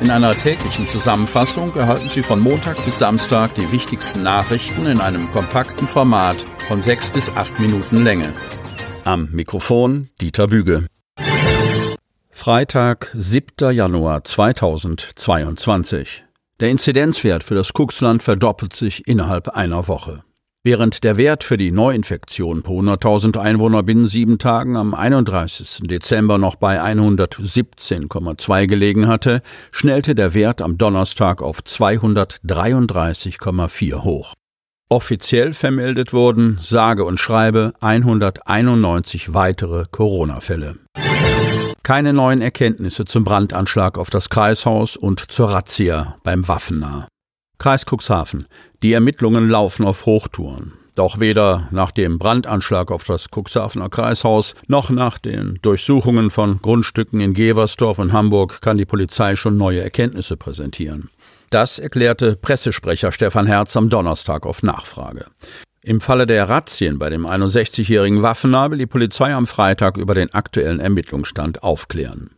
In einer täglichen Zusammenfassung erhalten Sie von Montag bis Samstag die wichtigsten Nachrichten in einem kompakten Format von sechs bis acht Minuten Länge. Am Mikrofon Dieter Büge. Freitag, 7. Januar 2022. Der Inzidenzwert für das Kuxland verdoppelt sich innerhalb einer Woche. Während der Wert für die Neuinfektion pro 100.000 Einwohner binnen sieben Tagen am 31. Dezember noch bei 117,2 gelegen hatte, schnellte der Wert am Donnerstag auf 233,4 hoch. Offiziell vermeldet wurden, sage und schreibe, 191 weitere Corona-Fälle. Keine neuen Erkenntnisse zum Brandanschlag auf das Kreishaus und zur Razzia beim Waffennah. Kreis Cuxhaven. Die Ermittlungen laufen auf Hochtouren. Doch weder nach dem Brandanschlag auf das Cuxhavener Kreishaus noch nach den Durchsuchungen von Grundstücken in Geversdorf und Hamburg kann die Polizei schon neue Erkenntnisse präsentieren. Das erklärte Pressesprecher Stefan Herz am Donnerstag auf Nachfrage. Im Falle der Razzien bei dem 61-jährigen Waffennah will die Polizei am Freitag über den aktuellen Ermittlungsstand aufklären.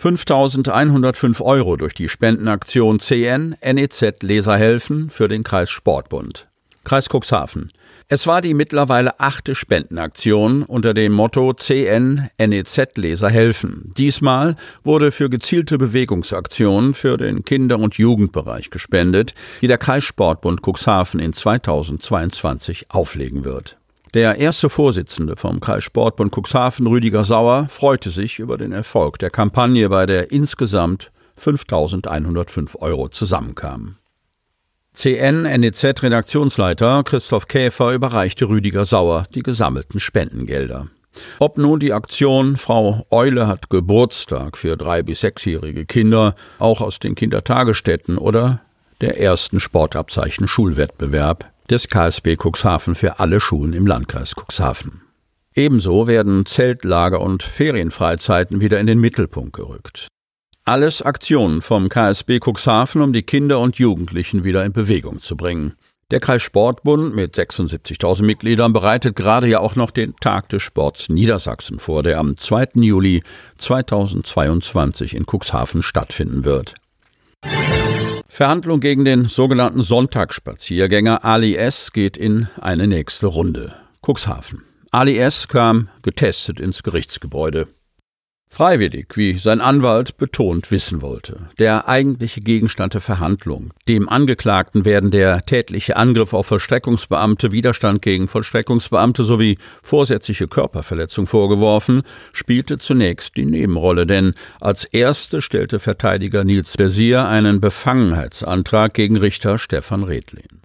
5.105 Euro durch die Spendenaktion CN NEZ Leser helfen für den Kreis Sportbund. Kreis Cuxhaven. Es war die mittlerweile achte Spendenaktion unter dem Motto CN NEZ Leser helfen. Diesmal wurde für gezielte Bewegungsaktionen für den Kinder- und Jugendbereich gespendet, die der Kreissportbund Cuxhaven in 2022 auflegen wird. Der erste Vorsitzende vom Kreissportbund Cuxhaven, Rüdiger Sauer, freute sich über den Erfolg der Kampagne, bei der insgesamt 5.105 Euro zusammenkamen. CN-NEZ-Redaktionsleiter Christoph Käfer überreichte Rüdiger Sauer die gesammelten Spendengelder. Ob nun die Aktion Frau Eule hat Geburtstag für drei- bis sechsjährige Kinder, auch aus den Kindertagesstätten oder der ersten Sportabzeichen Schulwettbewerb des KSB Cuxhaven für alle Schulen im Landkreis Cuxhaven. Ebenso werden Zeltlager und Ferienfreizeiten wieder in den Mittelpunkt gerückt. Alles Aktionen vom KSB Cuxhaven, um die Kinder und Jugendlichen wieder in Bewegung zu bringen. Der Kreissportbund mit 76.000 Mitgliedern bereitet gerade ja auch noch den Tag des Sports Niedersachsen vor, der am 2. Juli 2022 in Cuxhaven stattfinden wird. Verhandlung gegen den sogenannten Sonntagsspaziergänger Ali S. geht in eine nächste Runde. Cuxhaven. Ali S. kam getestet ins Gerichtsgebäude. Freiwillig, wie sein Anwalt betont wissen wollte. Der eigentliche Gegenstand der Verhandlung. Dem Angeklagten werden der tätliche Angriff auf Vollstreckungsbeamte, Widerstand gegen Vollstreckungsbeamte sowie vorsätzliche Körperverletzung vorgeworfen, spielte zunächst die Nebenrolle, denn als erste stellte Verteidiger Nils Besier einen Befangenheitsantrag gegen Richter Stefan Redlin.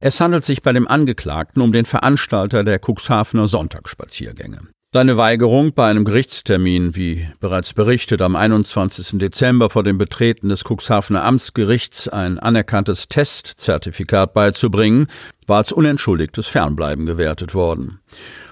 Es handelt sich bei dem Angeklagten um den Veranstalter der Cuxhavener Sonntagsspaziergänge. Seine Weigerung, bei einem Gerichtstermin, wie bereits berichtet, am 21. Dezember vor dem Betreten des Cuxhavener Amtsgerichts ein anerkanntes Testzertifikat beizubringen, war als unentschuldigtes Fernbleiben gewertet worden.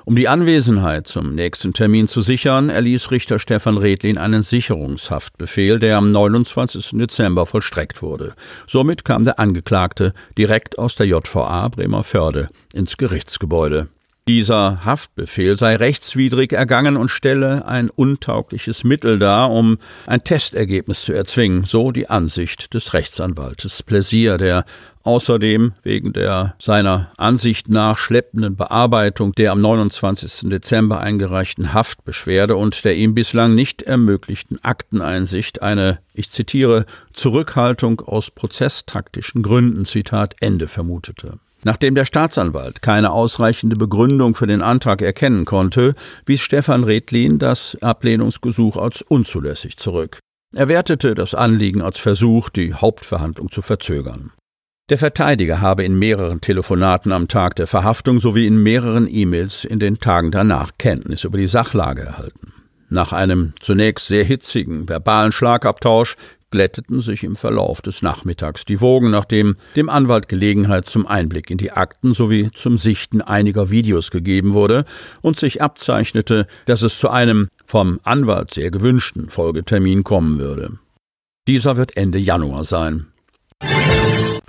Um die Anwesenheit zum nächsten Termin zu sichern, erließ Richter Stefan Redlin einen Sicherungshaftbefehl, der am 29. Dezember vollstreckt wurde. Somit kam der Angeklagte direkt aus der JVA Bremerförde ins Gerichtsgebäude. Dieser Haftbefehl sei rechtswidrig ergangen und stelle ein untaugliches Mittel dar, um ein Testergebnis zu erzwingen, so die Ansicht des Rechtsanwaltes Pläsier, der außerdem wegen der seiner Ansicht nach schleppenden Bearbeitung der am 29. Dezember eingereichten Haftbeschwerde und der ihm bislang nicht ermöglichten Akteneinsicht eine, ich zitiere, Zurückhaltung aus prozesstaktischen Gründen, Zitat Ende vermutete. Nachdem der Staatsanwalt keine ausreichende Begründung für den Antrag erkennen konnte, wies Stefan Redlin das Ablehnungsgesuch als unzulässig zurück. Er wertete das Anliegen als Versuch, die Hauptverhandlung zu verzögern. Der Verteidiger habe in mehreren Telefonaten am Tag der Verhaftung sowie in mehreren E-Mails in den Tagen danach Kenntnis über die Sachlage erhalten. Nach einem zunächst sehr hitzigen verbalen Schlagabtausch glätteten sich im Verlauf des Nachmittags die Wogen, nachdem dem Anwalt Gelegenheit zum Einblick in die Akten sowie zum Sichten einiger Videos gegeben wurde und sich abzeichnete, dass es zu einem vom Anwalt sehr gewünschten Folgetermin kommen würde. Dieser wird Ende Januar sein.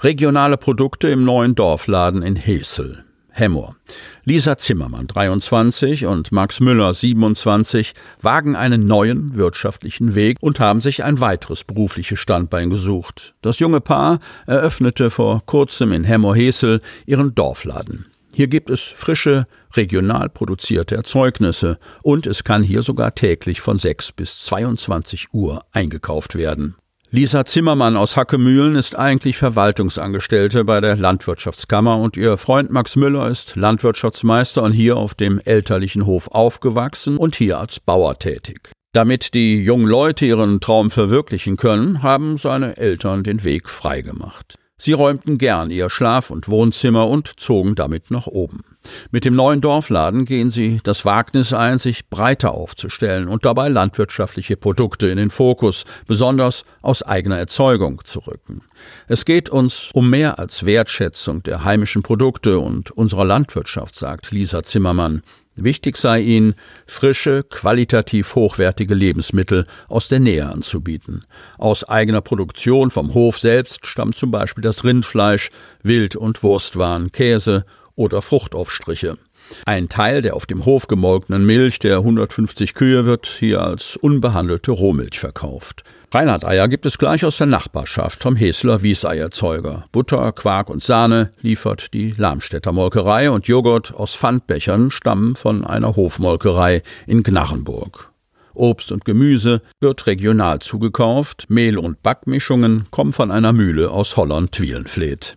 Regionale Produkte im neuen Dorfladen in Hesel. Hemmoor. Lisa Zimmermann, 23, und Max Müller, 27, wagen einen neuen wirtschaftlichen Weg und haben sich ein weiteres berufliches Standbein gesucht. Das junge Paar eröffnete vor kurzem in Hemmoor-Hesel ihren Dorfladen. Hier gibt es frische, regional produzierte Erzeugnisse und es kann hier sogar täglich von 6 bis 22 Uhr eingekauft werden. Lisa Zimmermann aus Hackemühlen ist eigentlich Verwaltungsangestellte bei der Landwirtschaftskammer und ihr Freund Max Müller ist Landwirtschaftsmeister und hier auf dem elterlichen Hof aufgewachsen und hier als Bauer tätig. Damit die jungen Leute ihren Traum verwirklichen können, haben seine Eltern den Weg freigemacht. Sie räumten gern ihr Schlaf- und Wohnzimmer und zogen damit nach oben. Mit dem neuen Dorfladen gehen sie das Wagnis ein, sich breiter aufzustellen und dabei landwirtschaftliche Produkte in den Fokus, besonders aus eigener Erzeugung zu rücken. Es geht uns um mehr als Wertschätzung der heimischen Produkte und unserer Landwirtschaft, sagt Lisa Zimmermann. Wichtig sei ihnen, frische, qualitativ hochwertige Lebensmittel aus der Nähe anzubieten. Aus eigener Produktion vom Hof selbst stammt zum Beispiel das Rindfleisch, Wild- und Wurstwaren, Käse oder Fruchtaufstriche. Ein Teil der auf dem Hof gemolkenen Milch der 150 Kühe wird hier als unbehandelte Rohmilch verkauft. Reinhard-Eier gibt es gleich aus der Nachbarschaft vom Hesler Wieseierzeuger. Butter, Quark und Sahne liefert die Lamstädter Molkerei und Joghurt aus Pfandbechern stammen von einer Hofmolkerei in Gnarrenburg. Obst und Gemüse wird regional zugekauft, Mehl- und Backmischungen kommen von einer Mühle aus Holland-Twielenfleet.